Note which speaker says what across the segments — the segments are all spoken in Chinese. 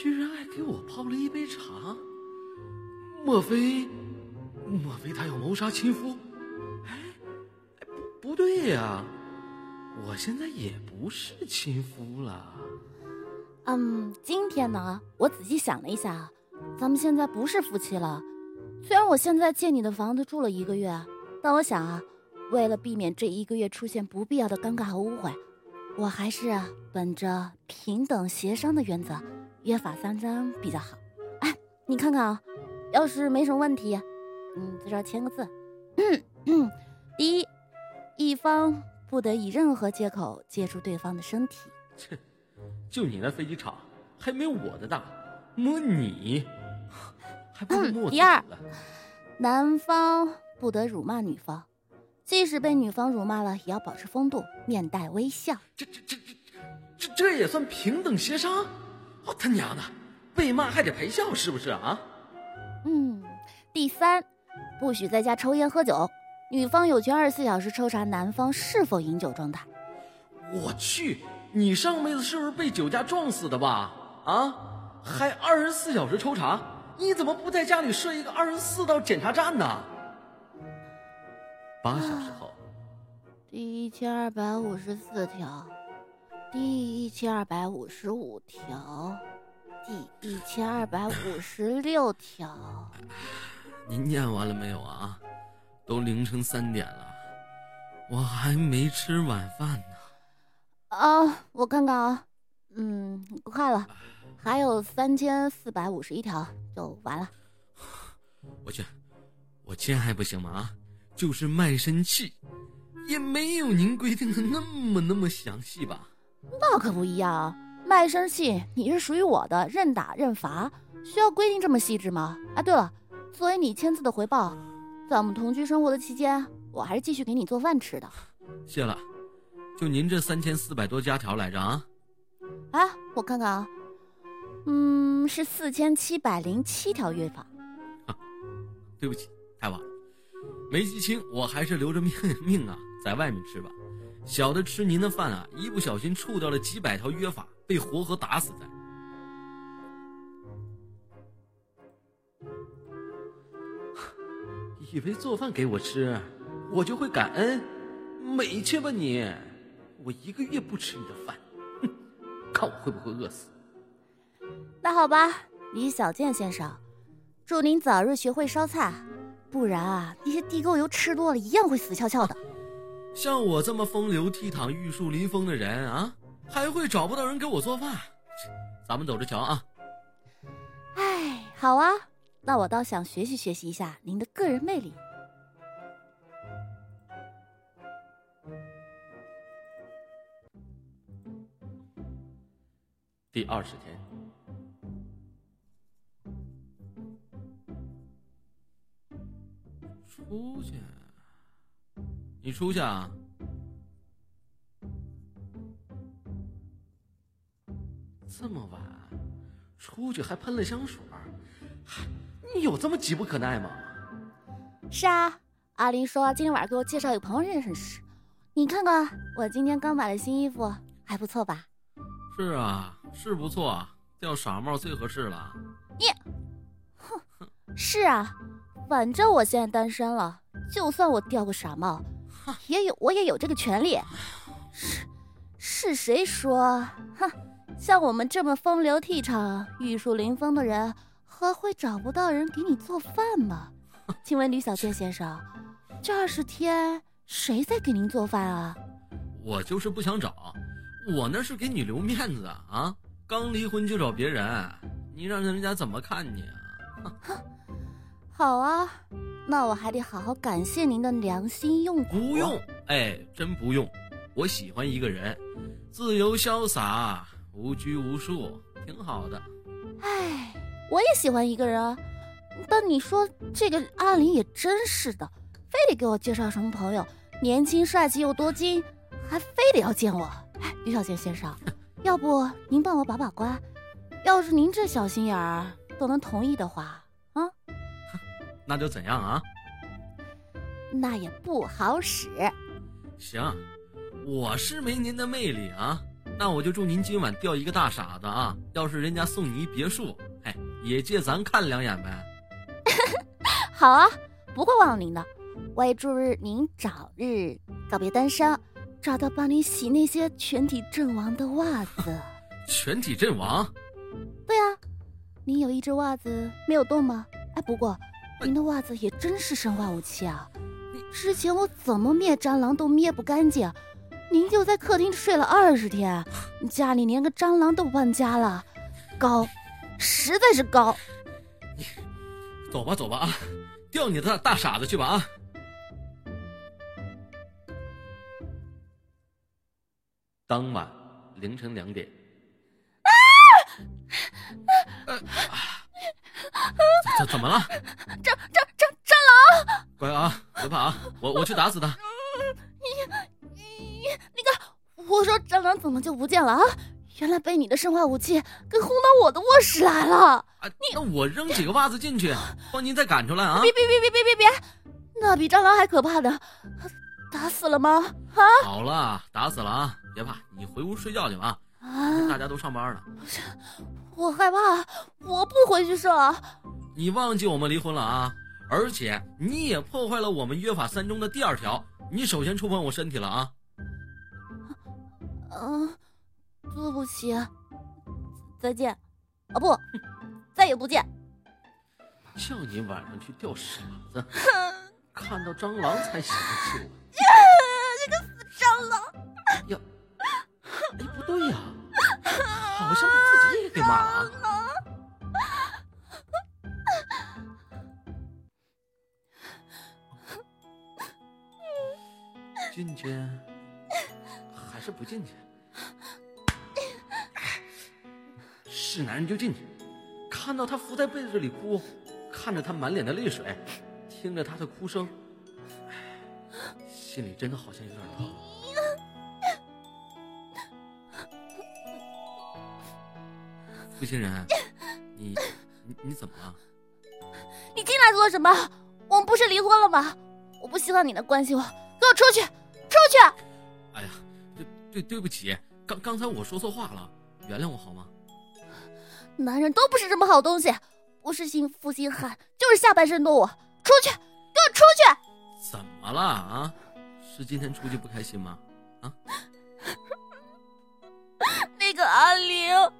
Speaker 1: 居然还给我泡了一杯茶，莫非，莫非他要谋杀亲夫？哎，不不对呀，我现在也不是亲夫了。
Speaker 2: 嗯，今天呢，我仔细想了一下，咱们现在不是夫妻了。虽然我现在借你的房子住了一个月，但我想啊，为了避免这一个月出现不必要的尴尬和误会，我还是本着平等协商的原则，约法三章比较好。哎，你看看啊，要是没什么问题，嗯，在这签个字。第一，一方不得以任何借口接触对方的身体。
Speaker 1: 切。就你那飞机场还没我的大，摸你还不如摸我
Speaker 2: 第二，男方不得辱骂女方，即使被女方辱骂了，也要保持风度，面带微笑。
Speaker 1: 这这这这这这也算平等协商？我他娘的，被骂还得陪笑是不是啊？
Speaker 2: 嗯。第三，不许在家抽烟喝酒，女方有权二十四小时抽查男方是否饮酒状态。
Speaker 1: 我去。你上辈子是不是被酒驾撞死的吧？啊，还二十四小时抽查？你怎么不在家里设一个二十四道检查站呢？八小时后，
Speaker 2: 第一千二百五十四条，第一千二百五十五条，第一千二百五十六条。
Speaker 1: 您念完了没有啊？都凌晨三点了，我还没吃晚饭呢。
Speaker 2: 啊，我看看啊，嗯，快了，还有三千四百五十一条就完了。
Speaker 1: 我去，我签还不行吗？啊，就是卖身契，也没有您规定的那么那么详细吧？
Speaker 2: 那可不一样啊，卖身契你是属于我的，认打认罚，需要规定这么细致吗？啊，对了，作为你签字的回报，在我们同居生活的期间，我还是继续给你做饭吃的。
Speaker 1: 谢了。就您这三千四百多加条来着啊？
Speaker 2: 啊，我看看啊，嗯，是四千七百零七条约法。
Speaker 1: 对不起，太晚了，没记清，我还是留着命命啊，在外面吃吧。小的吃您的饭啊，一不小心触掉了几百条约法，被活活打死在。以为做饭给我吃，我就会感恩，美去吧你！我一个月不吃你的饭，哼，看我会不会饿死。
Speaker 2: 那好吧，李小健先生，祝您早日学会烧菜，不然啊，那些地沟油吃多了一样会死翘翘的。
Speaker 1: 像我这么风流倜傥、玉树临风的人啊，还会找不到人给我做饭？咱们走着瞧啊。
Speaker 2: 哎，好啊，那我倒想学习学习一下您的个人魅力。
Speaker 1: 第二十天，出去？你出去啊？这么晚，出去还喷了香水你有这么急不可耐吗？
Speaker 2: 是啊，阿林说今天晚上给我介绍一个朋友认识。你看看，我今天刚买的新衣服，还不错吧？
Speaker 1: 是啊。是不错，掉傻帽最合适了。
Speaker 2: 你，哼，是啊，反正我现在单身了，就算我掉个傻帽，也有我也有这个权利。是，是谁说？哼，像我们这么风流倜傥、玉树临风的人，还会找不到人给你做饭吗？请问吕小健先生，这二十天谁在给您做饭啊？
Speaker 1: 我就是不想找，我那是给你留面子啊。刚离婚就找别人，你让人家怎么看你
Speaker 2: 啊？哼，好啊，那我还得好好感谢您的良心用苦。
Speaker 1: 不用，哎，真不用。我喜欢一个人，自由潇洒，无拘无束，挺好的。
Speaker 2: 哎，我也喜欢一个人，但你说这个阿林也真是的，非得给我介绍什么朋友，年轻帅气又多金，还非得要见我。哎，于小健先生。要不您帮我把把关，要是您这小心眼儿都能同意的话，啊，
Speaker 1: 那就怎样啊？
Speaker 2: 那也不好使。
Speaker 1: 行，我是没您的魅力啊，那我就祝您今晚钓一个大傻子啊！要是人家送你一别墅，哎，也借咱看两眼呗。
Speaker 2: 好啊，不会忘了您的。我也祝您早日告别单身，找到帮你洗那些全体阵亡的袜子。
Speaker 1: 全体阵亡？
Speaker 2: 对啊，您有一只袜子没有动吗？哎，不过您的袜子也真是生化武器啊！之前我怎么灭蟑螂都灭不干净，您就在客厅睡了二十天，家里连个蟑螂都不搬家了，高，实在是高。
Speaker 1: 走吧，走吧啊，钓你的大傻子去吧啊！当晚凌晨两点。啊！怎怎么了？
Speaker 2: 蟑蟑蟑蟑螂！
Speaker 1: 乖啊，别怕啊，我我去打死他。
Speaker 2: 你你那个，我说蟑螂怎么就不见了啊？原来被你的生化武器给轰到我的卧室来了。
Speaker 1: 啊，那我扔几个袜子进去，帮您再赶出来啊！
Speaker 2: 别别别别别别别，那比蟑螂还可怕的，打死了吗？啊！
Speaker 1: 好了，打死了啊！别怕，你回屋睡觉去吧。啊！大家都上班呢。
Speaker 2: 我害怕，我不回去睡了。
Speaker 1: 你忘记我们离婚了啊？而且你也破坏了我们约法三中的第二条，你首先触碰我身体了啊！
Speaker 2: 嗯，对不起，再见。啊不，再也不见。
Speaker 1: 叫你晚上去钓傻子，看到蟑螂才想起我。
Speaker 2: 这个死蟑螂！
Speaker 1: 呀，哎，不对呀，好像把自己也给骂了。进去还是不进去？是男人就进去，看到他伏在被子里哭，看着他满脸的泪水，听着他的哭声，心里真的好像有点疼。负心人，你你你怎么了？
Speaker 2: 你进来做什么？我们不是离婚了吗？我不希望你能关心我，给我出去，出去！
Speaker 1: 哎呀，对对对不起，刚刚才我说错话了，原谅我好吗？
Speaker 2: 男人都不是什么好东西，不是心负心汉，就是下半身动物。出去，给我出去！
Speaker 1: 怎么了啊？是今天出去不开心吗？啊？
Speaker 2: 那个阿玲，他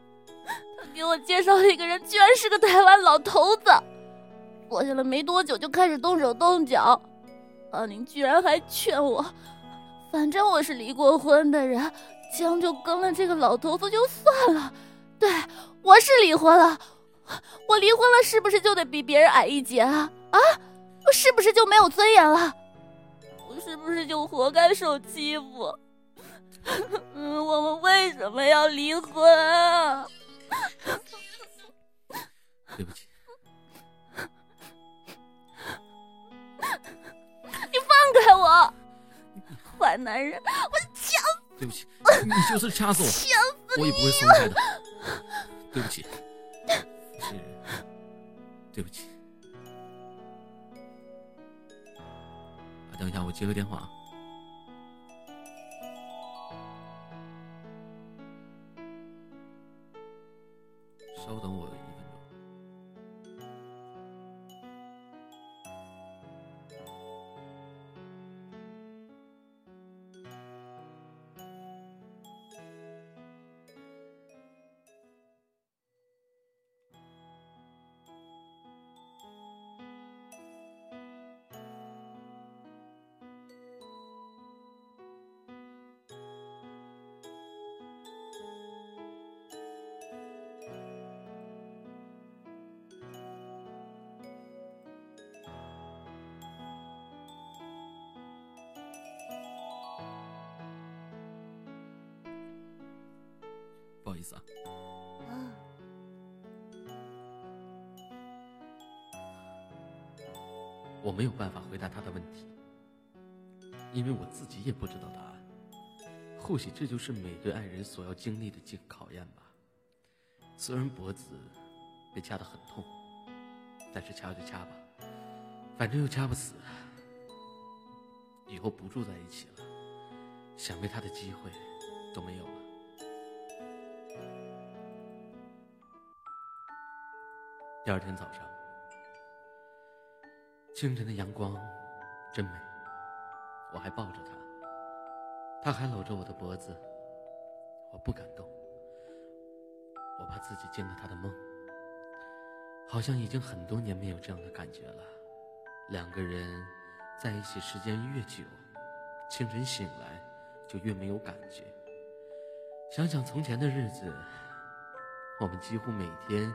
Speaker 2: 给我介绍一个人，居然是个台湾老头子。坐下了没多久，就开始动手动脚。阿玲居然还劝我，反正我是离过婚的人，将就跟了这个老头子就算了。对。我是离婚了，我离婚了，是不是就得比别人矮一截啊？啊，我是不是就没有尊严了？我是不是就活该受欺负？嗯，我们为什么要离婚啊？
Speaker 1: 对不起，
Speaker 2: 你放开我，坏男人！我掐死！
Speaker 1: 对不起，你就是掐死我，
Speaker 2: 掐死
Speaker 1: 我也不会松开的。对不起，对不起。等一下，我接个电话。稍等我。意思啊，我没有办法回答他的问题，因为我自己也不知道答案。或许这就是每对爱人所要经历的经考验吧。虽然脖子被掐得很痛，但是掐就掐吧，反正又掐不死。以后不住在一起了，想为他的机会都没有了。第二天早上，清晨的阳光真美，我还抱着他，他还搂着我的脖子，我不敢动，我怕自己惊了他的梦。好像已经很多年没有这样的感觉了，两个人在一起时间越久，清晨醒来就越没有感觉。想想从前的日子，我们几乎每天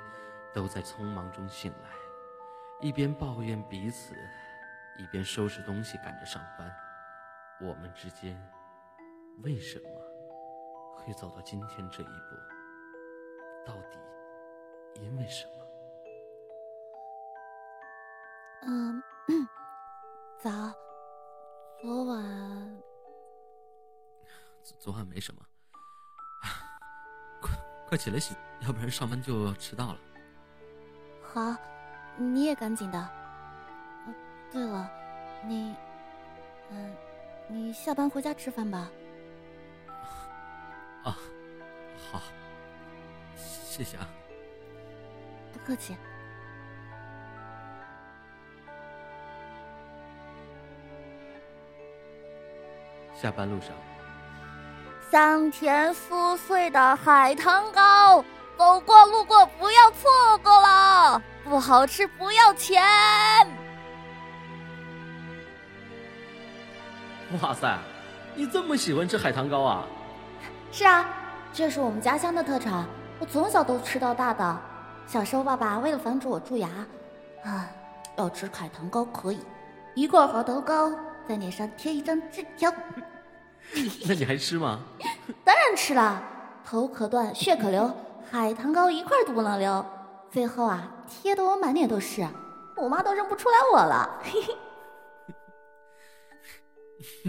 Speaker 1: 都在匆忙中醒来，一边抱怨彼此，一边收拾东西赶着上班。我们之间为什么会走到今天这一步？到底因为什么？
Speaker 2: 嗯，早，昨晚，
Speaker 1: 昨晚没什么，快快起来洗，要不然上班就迟到了。
Speaker 2: 好，你也赶紧的。对了，你，嗯，你下班回家吃饭吧。
Speaker 1: 啊，好，谢谢啊。
Speaker 2: 不客气。
Speaker 1: 下班路上，
Speaker 2: 香甜酥脆的海棠糕，走过路过不要错过了，不好吃不要钱。
Speaker 1: 哇塞，你这么喜欢吃海棠糕啊？
Speaker 2: 是啊，这是我们家乡的特产，我从小都吃到大的。小时候爸爸为了防止我蛀牙，啊，要吃海棠糕可以，一块海棠糕在脸上贴一张纸条。
Speaker 1: 那你还吃吗？
Speaker 2: 当然吃了，头可断，血可流，海棠糕一块都不能留。最后啊，贴的我满脸都是，我妈都认不出来我了。嘿嘿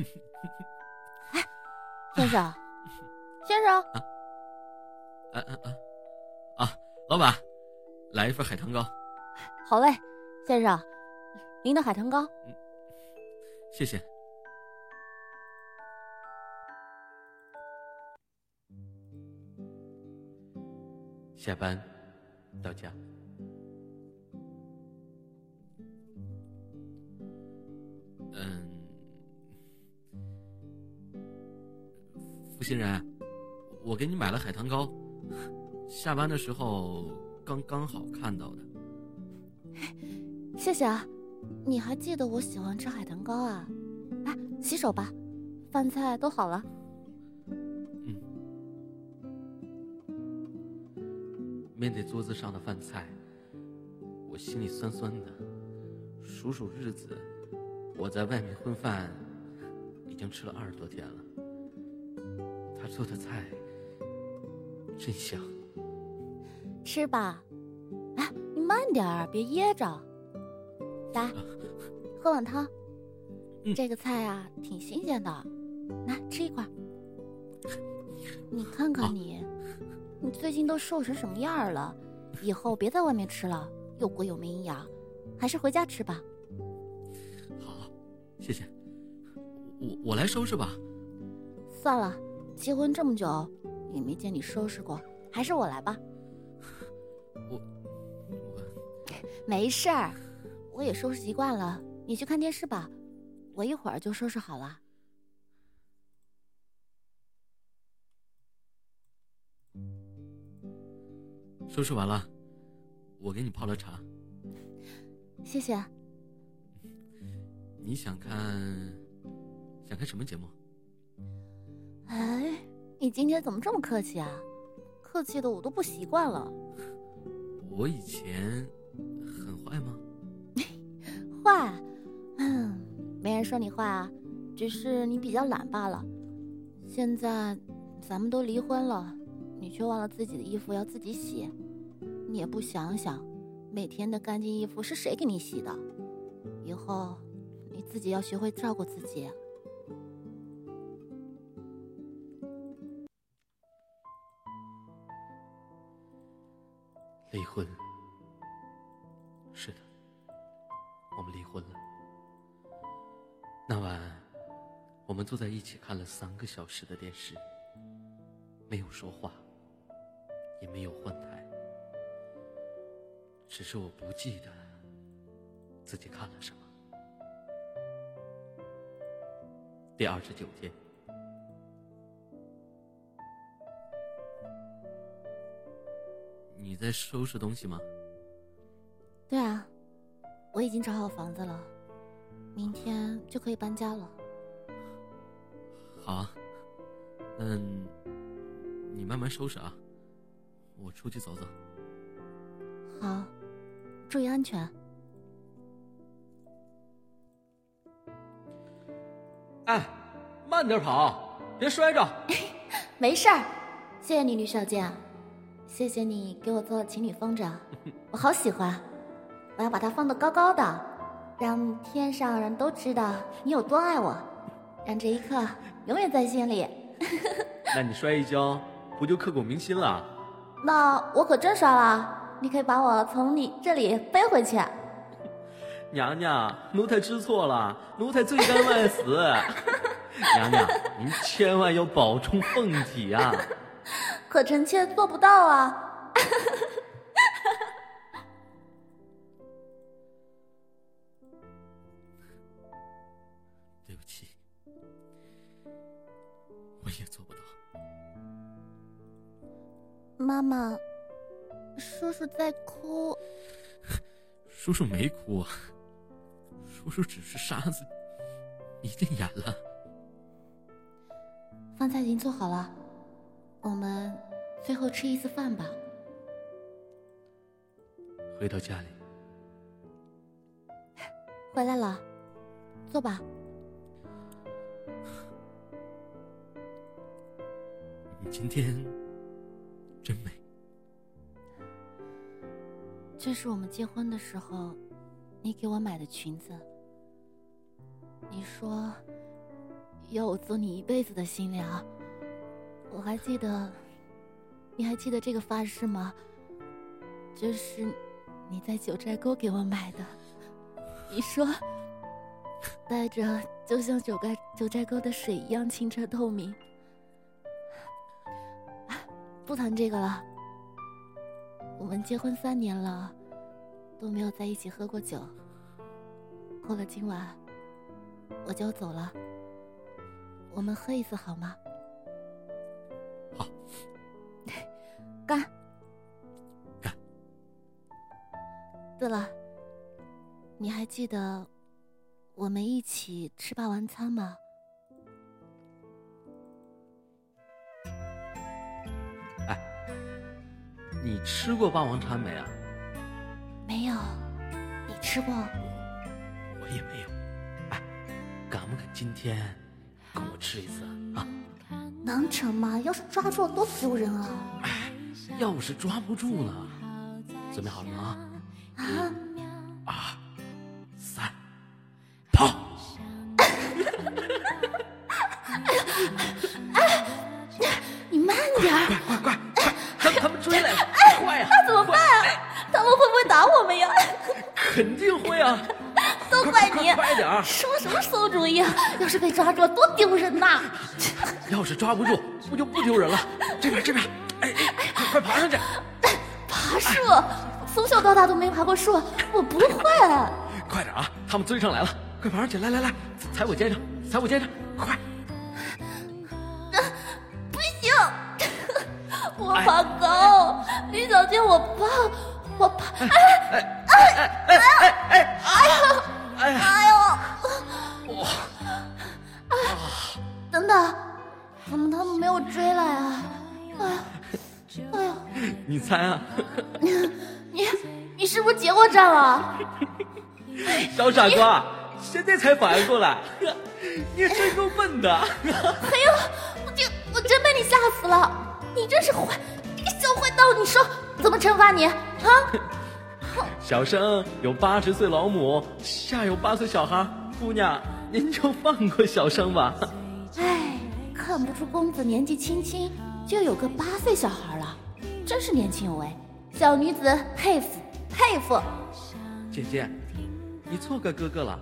Speaker 2: 哎，先生，先生，
Speaker 1: 啊，啊啊啊，啊，老板，来一份海棠糕。
Speaker 2: 好嘞，先生，您的海棠糕。
Speaker 1: 嗯，谢谢。下班到家，嗯，付欣然，我给你买了海棠糕，下班的时候刚刚好看到的。
Speaker 2: 谢谢啊，你还记得我喜欢吃海棠糕啊？哎，洗手吧，饭菜都好了。
Speaker 1: 面对桌子上的饭菜，我心里酸酸的。数数日子，我在外面混饭已经吃了二十多天了。他做的菜真香。
Speaker 2: 吃吧，哎，你慢点儿，别噎着。来，喝碗汤。这个菜啊，挺新鲜的，来吃一块。你看看你。你最近都瘦成什么样了？以后别在外面吃了，又贵又没营养，还是回家吃吧。
Speaker 1: 好，谢谢。我我来收拾吧。
Speaker 2: 算了，结婚这么久也没见你收拾过，还是我来吧。
Speaker 1: 我我
Speaker 2: 没事儿，我也收拾习惯了。你去看电视吧，我一会儿就收拾好了。
Speaker 1: 收拾完了，我给你泡了茶。
Speaker 2: 谢谢。
Speaker 1: 你想看想看什么节目？
Speaker 2: 哎，你今天怎么这么客气啊？客气的我都不习惯了。
Speaker 1: 我以前很坏吗？
Speaker 2: 坏？嗯，没人说你坏啊，只是你比较懒罢了。现在咱们都离婚了。你却忘了自己的衣服要自己洗，你也不想想，每天的干净衣服是谁给你洗的？以后你自己要学会照顾自己。
Speaker 1: 离婚，是的，我们离婚了。那晚，我们坐在一起看了三个小时的电视，没有说话。也没有换台，只是我不记得自己看了什么。第二十九天，你在收拾东西吗？
Speaker 2: 对啊，我已经找好房子了，明天就可以搬家了。
Speaker 1: 好，嗯，你慢慢收拾啊，我出去走走。
Speaker 2: 好，注意安全。
Speaker 1: 哎，慢点跑，别摔着。
Speaker 2: 没事儿，谢谢你，吕小姐。谢谢你给我做了情侣风筝，我好喜欢。我要把它放得高高的，让天上人都知道你有多爱我，让这一刻永远在心里。
Speaker 1: 那你摔一跤，不就刻骨铭心了？
Speaker 2: 那我可真摔了。你可以把我从你这里背回去。
Speaker 1: 娘娘，奴才知错了，奴才罪该万死。娘娘，您千万要保重凤体啊！
Speaker 2: 可臣妾做不到啊！
Speaker 1: 对不起，我也做不到。
Speaker 2: 妈妈，叔叔在哭。
Speaker 1: 叔叔没哭，叔叔只是沙子一进眼了。
Speaker 2: 饭菜已经做好了，我们最后吃一次饭吧。
Speaker 1: 回到家里，
Speaker 2: 回来了，坐吧。
Speaker 1: 你今天真美。
Speaker 2: 这是我们结婚的时候，你给我买的裙子。你说要我做你一辈子的新娘，我还记得。你还记得这个发饰吗？这是你在九寨沟给我买的。你说戴着就像九寨九寨沟的水一样清澈透明。不谈这个了。我们结婚三年了，都没有在一起喝过酒。过了今晚，我就要走了。我们喝一次好吗？
Speaker 1: 好。
Speaker 2: 干。
Speaker 1: 干。
Speaker 2: 对了，你还记得我们一起吃霸王餐吗？
Speaker 1: 你吃过霸王餐没啊？
Speaker 2: 没有，你吃过？
Speaker 1: 我也没有。哎，敢不敢今天跟我吃一次啊？
Speaker 2: 能成吗？要是抓住了多丢人啊！
Speaker 1: 哎，要是抓不住呢？准备好了吗？
Speaker 2: 啊！丢人呐！
Speaker 1: 要是抓不住，不就不丢人了？这边这边，哎哎，快快爬上去！
Speaker 2: 爬树？从小到大都没爬过树，我不会。
Speaker 1: 快点啊！他们追上来了！快爬上去！来来来，踩我肩上，踩我肩上，快！
Speaker 2: 不行，我爬高，李小姐，我怕，我怕。哎哎
Speaker 1: 你猜啊？
Speaker 2: 你你是不是结过账了？
Speaker 1: 小傻瓜，现在才反应过来，你真够笨的！哎
Speaker 2: 呦，我就我真被你吓死了！你真是坏，这个小坏蛋！你说怎么惩罚你啊？
Speaker 1: 小生有八十岁老母，下有八岁小孩，姑娘您就放过小生吧。
Speaker 2: 哎，看不出公子年纪轻轻就有个八岁小孩了，真是年轻有为，小女子佩服佩服。
Speaker 1: 姐姐，你错怪哥哥了，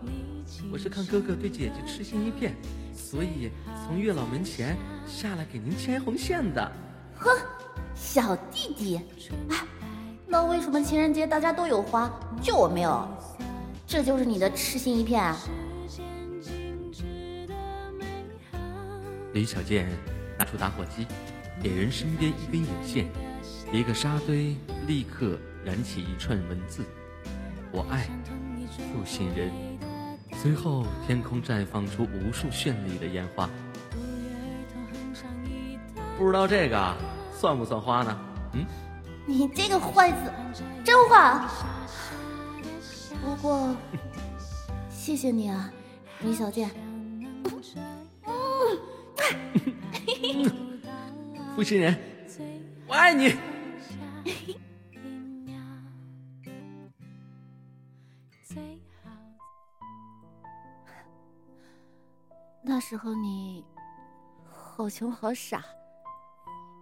Speaker 1: 我是看哥哥对姐姐痴心一片，所以从月老门前下来给您牵红线的。
Speaker 2: 哼，小弟弟，哎，那为什么情人节大家都有花，就我没有？这就是你的痴心一片啊？
Speaker 1: 李小健拿出打火机，点燃身边一根引线，一个沙堆立刻燃起一串文字：“我爱负心人。”随后，天空绽放出无数绚丽的烟花。不知道这个算不算花呢？嗯，
Speaker 2: 你这个坏子，真坏。不过，谢谢你啊，米小健。
Speaker 1: 负心人，我爱你。
Speaker 2: 那时候你好穷好傻，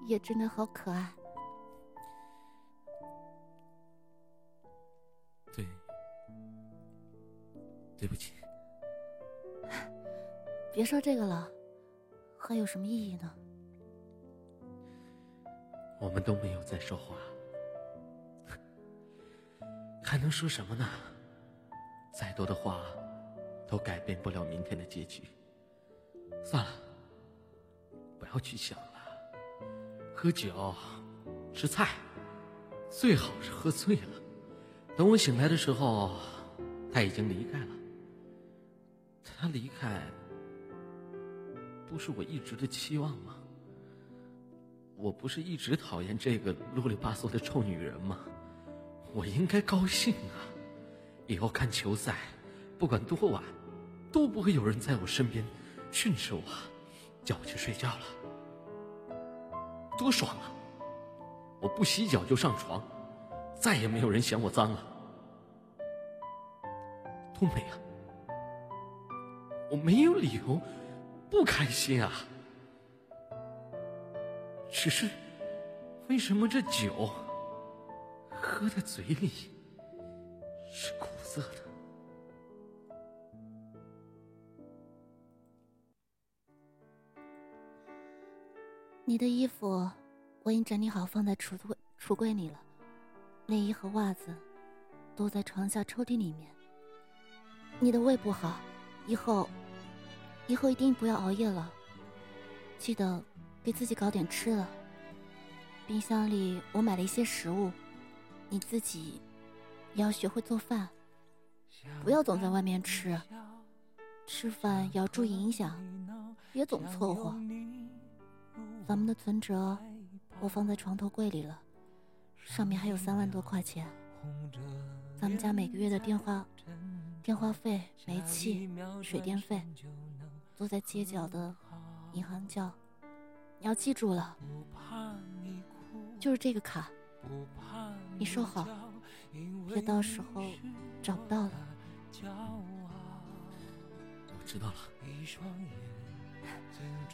Speaker 2: 也真的好可爱。
Speaker 1: 对，对不起。
Speaker 2: 别说这个了，还有什么意义呢？
Speaker 1: 我们都没有再说话，还能说什么呢？再多的话，都改变不了明天的结局。算了，不要去想了。喝酒，吃菜，最好是喝醉了。等我醒来的时候，他已经离开了。他离开，不是我一直的期望吗？我不是一直讨厌这个啰里吧嗦的臭女人吗？我应该高兴啊！以后看球赛，不管多晚，都不会有人在我身边。训斥我，叫我去睡觉了，多爽啊！我不洗脚就上床，再也没有人嫌我脏了，多美啊！我没有理由不开心啊，只是为什么这酒喝在嘴里是苦涩的？
Speaker 2: 你的衣服我已经整理好，放在橱柜橱柜里了。内衣和袜子都在床下抽屉里面。你的胃不好，以后以后一定不要熬夜了。记得给自己搞点吃的。冰箱里我买了一些食物，你自己也要学会做饭，不要总在外面吃。吃饭要注意影响，别总凑合。咱们的存折我放在床头柜里了，上面还有三万多块钱。咱们家每个月的电话、电话费、煤气、水电费，坐在街角的银行叫。你要记住了，就是这个卡，你收好，别到时候找不到了。
Speaker 1: 我知道了。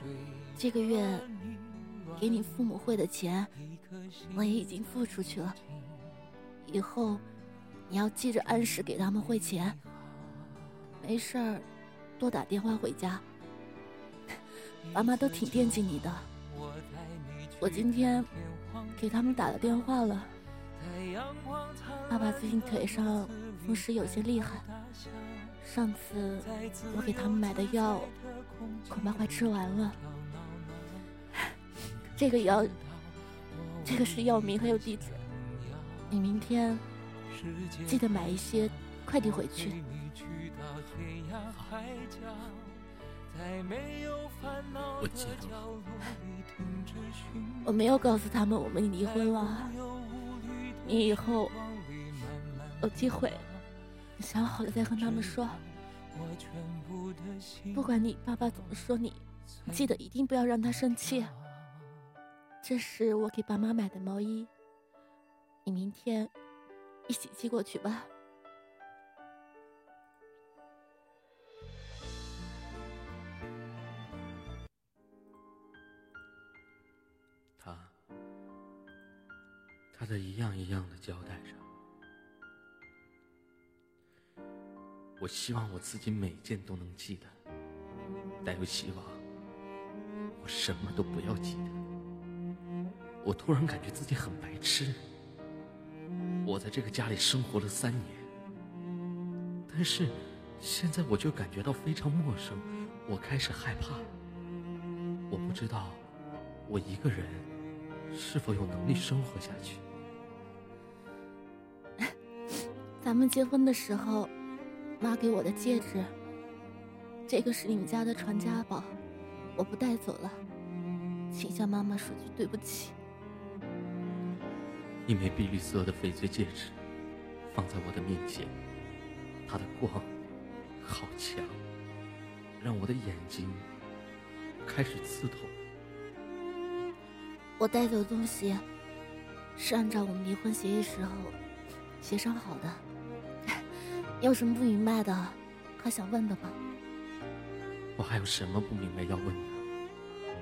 Speaker 2: 这个月。给你父母汇的钱，我也已经付出去了。以后你要记着按时给他们汇钱。没事儿，多打电话回家。爸妈都挺惦记你的。我今天给他们打了电话了。爸爸最近腿上风湿有些厉害，上次我给他们买的药，恐怕快吃完了。这个药，这个是药名还有地址，你明天记得买一些快递回去。
Speaker 1: 我记得。
Speaker 2: 我没有告诉他们我们离婚了，你以后有机会想好了再和他们说。不管你爸爸怎么说你，记得一定不要让他生气。这是我给爸妈买的毛衣，你明天一起寄过去吧。
Speaker 1: 他在一样一样的交代着。我希望我自己每件都能记得，但又希望我什么都不要记得。我突然感觉自己很白痴，我在这个家里生活了三年，但是现在我就感觉到非常陌生，我开始害怕。我不知道我一个人是否有能力生活下去。
Speaker 2: 咱们结婚的时候，妈给我的戒指，这个是你们家的传家宝，我不带走了，请向妈妈说句对不起。
Speaker 1: 一枚碧绿色的翡翠戒指放在我的面前，它的光好强，让我的眼睛开始刺痛。
Speaker 2: 我带走的东西是按照我们离婚协议时候协商好的。有什么不明白的，还想问的吗？
Speaker 1: 我还有什么不明白要问的？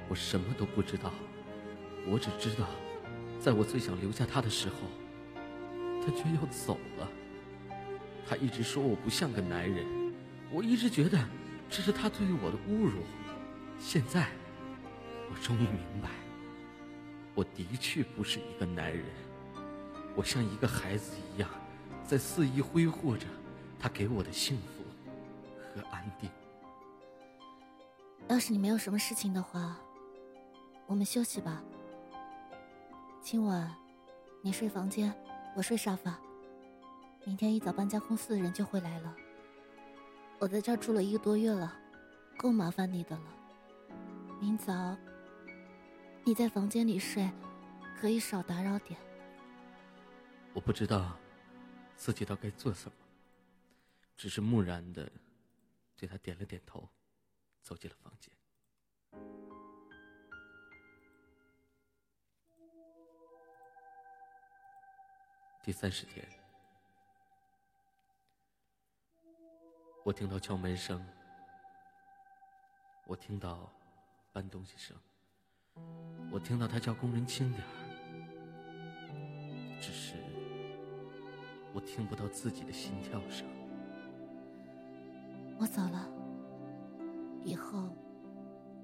Speaker 1: 我什么都不知道，我只知道，在我最想留下他的时候，他却要走了。他一直说我不像个男人，我一直觉得这是他对于我的侮辱。现在，我终于明白，我的确不是一个男人，我像一个孩子一样，在肆意挥霍着。他给我的幸福和安定。
Speaker 2: 要是你没有什么事情的话，我们休息吧。今晚你睡房间，我睡沙发。明天一早搬家公司的人就会来了。我在这儿住了一个多月了，够麻烦你的了。明早你在房间里睡，可以少打扰点。
Speaker 1: 我不知道自己到该做什么。只是木然的对他点了点头，走进了房间。第三十天，我听到敲门声，我听到搬东西声，我听到他叫工人轻点儿，只是我听不到自己的心跳声。
Speaker 2: 我走了，以后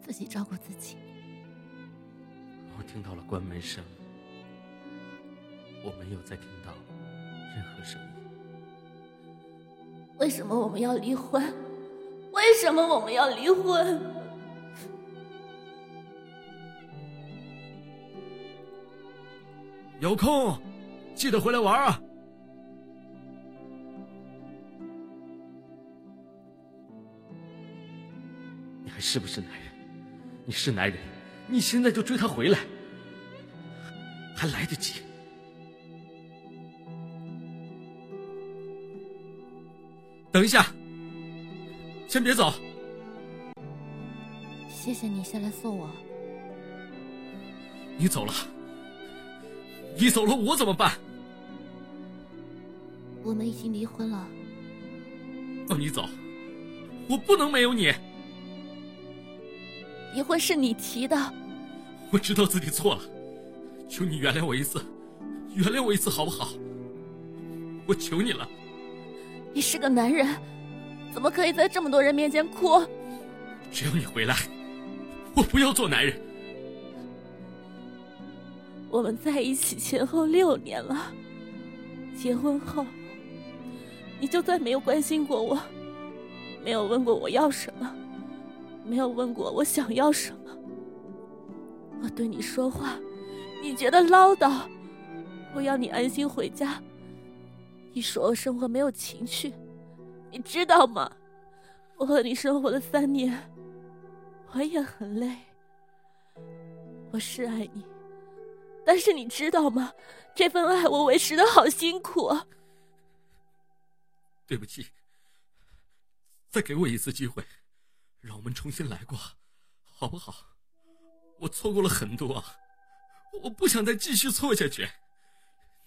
Speaker 2: 自己照顾自己。
Speaker 1: 我听到了关门声，我没有再听到任何声音。
Speaker 2: 为什么我们要离婚？为什么我们要离婚？
Speaker 1: 有空记得回来玩啊！是不是男人？你是男人，你现在就追她回来，还来得及。等一下，先别走。
Speaker 2: 谢谢你先来送我。
Speaker 1: 你走了，你走了，我怎么办？
Speaker 2: 我们已经离婚了。
Speaker 1: 放，你走，我不能没有你。
Speaker 2: 离婚是你提的，
Speaker 1: 我知道自己错了，求你原谅我一次，原谅我一次好不好？我求你了。
Speaker 2: 你是个男人，怎么可以在这么多人面前哭？
Speaker 1: 只要你回来，我不要做男人。
Speaker 2: 我们在一起前后六年了，结婚后，你就再没有关心过我，没有问过我要什么。没有问过我想要什么，我对你说话，你觉得唠叨。我要你安心回家。你说我生活没有情趣，你知道吗？我和你生活了三年，我也很累。我是爱你，但是你知道吗？这份爱我维持的好辛苦。
Speaker 1: 对不起，再给我一次机会。让我们重新来过，好不好？我错过了很多，我不想再继续错下去。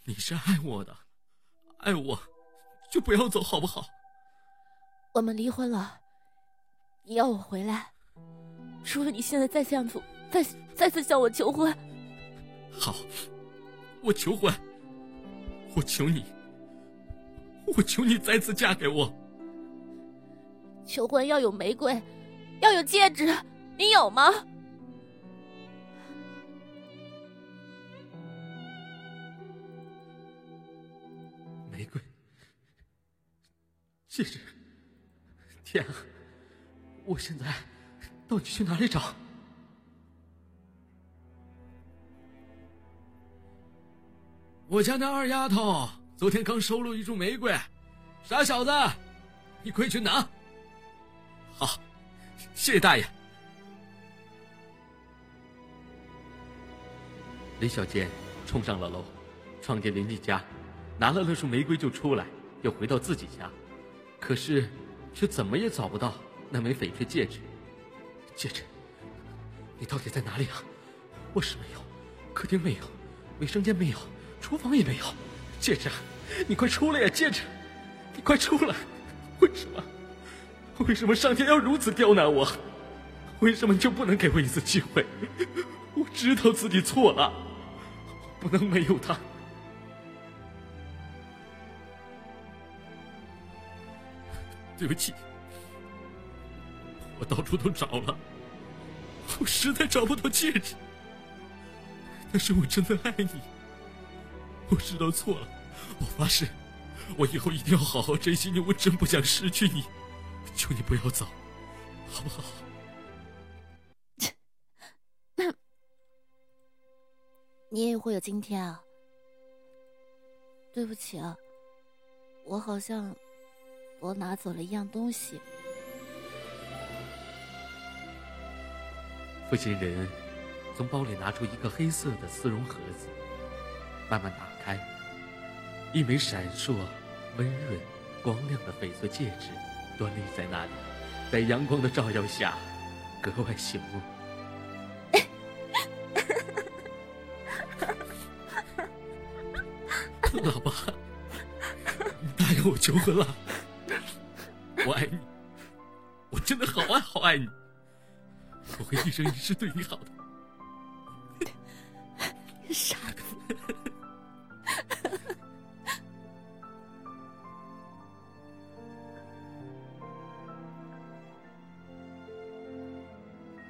Speaker 1: 你是爱我的，爱我，就不要走，好不好？
Speaker 2: 我们离婚了，你要我回来，除非你现在再向组再再次向我求婚。
Speaker 1: 好，我求婚，我求你，我求你再次嫁给我。
Speaker 2: 求婚要有玫瑰。要有戒指，你有吗？
Speaker 1: 玫瑰，戒指。天啊！我现在到底去哪里找？我家那二丫头昨天刚收了一束玫瑰，傻小子，你快去拿。好，谢谢大爷。李小健冲上了楼，闯进邻居家，拿了那束玫瑰就出来，又回到自己家，可是却怎么也找不到那枚翡翠戒指。戒指，你到底在哪里啊？卧室没有，客厅没有，卫生间没有。厨房也没有，戒指，你快出来呀！戒指，你快出来！为什么？为什么上天要如此刁难我？为什么就不能给我一次机会？我知道自己错了，不能没有他。对不起，我到处都找了，我实在找不到戒指。但是我真的爱你。我知道错了，我发誓，我以后一定要好好珍惜你。我真不想失去你，求你不要走，好不好？
Speaker 2: 那 你也会有今天啊？对不起啊，我好像我拿走了一样东西。
Speaker 1: 负心人从包里拿出一个黑色的丝绒盒子，慢慢打。开，一枚闪烁、温润、光亮的翡翠戒指，端立在那里，在阳光的照耀下，格外醒目。老婆，你答应我求婚了，我爱你，我真的好爱好爱你，我会一生一世对你好。
Speaker 2: 的。